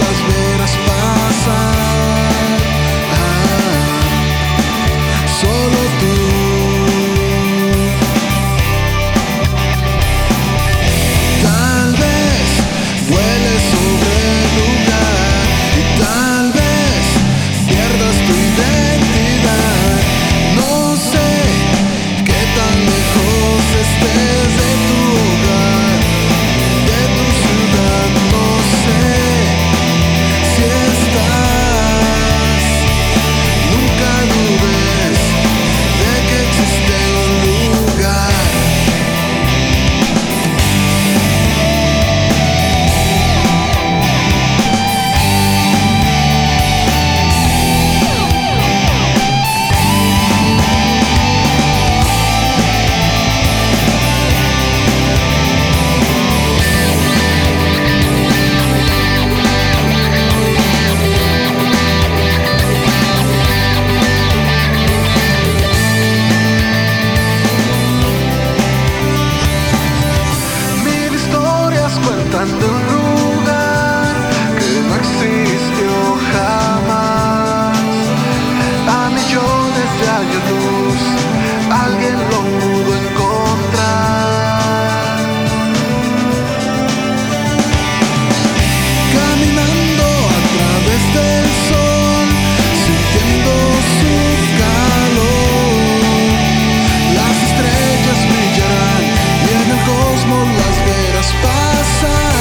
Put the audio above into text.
estrellas Tanto un lugar que no existió jamás. A millones de años luz, alguien lo pudo encontrar. Caminando a través del sol, sintiendo su calor. Las estrellas brillarán y en el cosmos las verás. sun